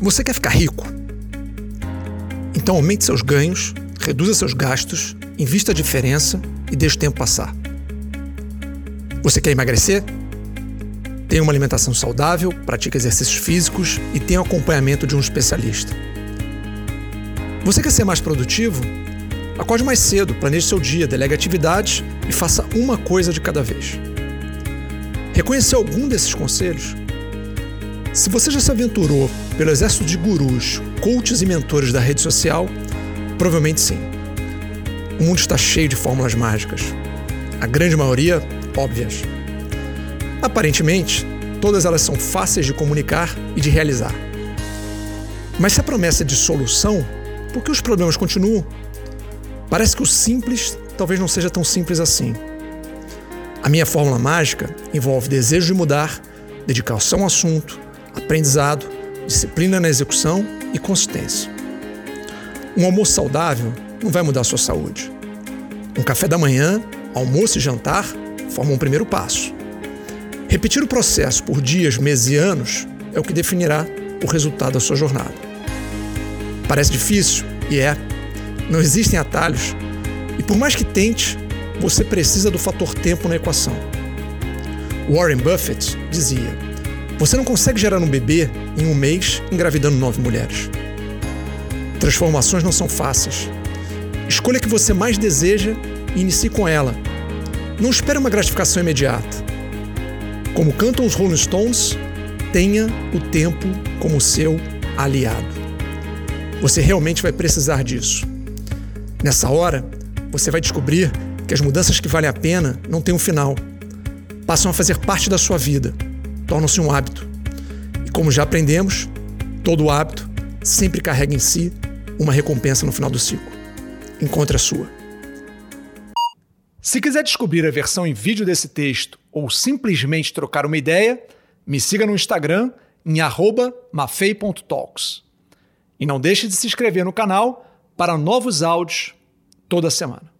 Você quer ficar rico? Então aumente seus ganhos, reduza seus gastos, invista a diferença e deixe o tempo passar. Você quer emagrecer? Tenha uma alimentação saudável, pratique exercícios físicos e tenha o acompanhamento de um especialista. Você quer ser mais produtivo? Acorde mais cedo, planeje seu dia, delegue atividades e faça uma coisa de cada vez. Reconheceu algum desses conselhos? Se você já se aventurou pelo exército de gurus, coaches e mentores da rede social, provavelmente sim. O mundo está cheio de fórmulas mágicas. A grande maioria, óbvias. Aparentemente, todas elas são fáceis de comunicar e de realizar. Mas se a promessa é de solução, por que os problemas continuam? Parece que o simples talvez não seja tão simples assim. A minha fórmula mágica envolve desejo de mudar, dedicação ao assunto, aprendizado, disciplina na execução e consistência. Um almoço saudável não vai mudar sua saúde. Um café da manhã, almoço e jantar formam um primeiro passo. Repetir o processo por dias, meses e anos é o que definirá o resultado da sua jornada. Parece difícil? E é. Não existem atalhos. E por mais que tente, você precisa do fator tempo na equação. Warren Buffett dizia: Você não consegue gerar um bebê em um mês engravidando nove mulheres. Transformações não são fáceis. Escolha que você mais deseja e inicie com ela. Não espere uma gratificação imediata. Como cantam os Rolling Stones, tenha o tempo como seu aliado. Você realmente vai precisar disso. Nessa hora, você vai descobrir que as mudanças que valem a pena não têm um final. Passam a fazer parte da sua vida, tornam-se um hábito. E como já aprendemos, todo hábito sempre carrega em si uma recompensa no final do ciclo. Encontre a sua. Se quiser descobrir a versão em vídeo desse texto ou simplesmente trocar uma ideia, me siga no Instagram em mafei.talks. E não deixe de se inscrever no canal para novos áudios toda semana.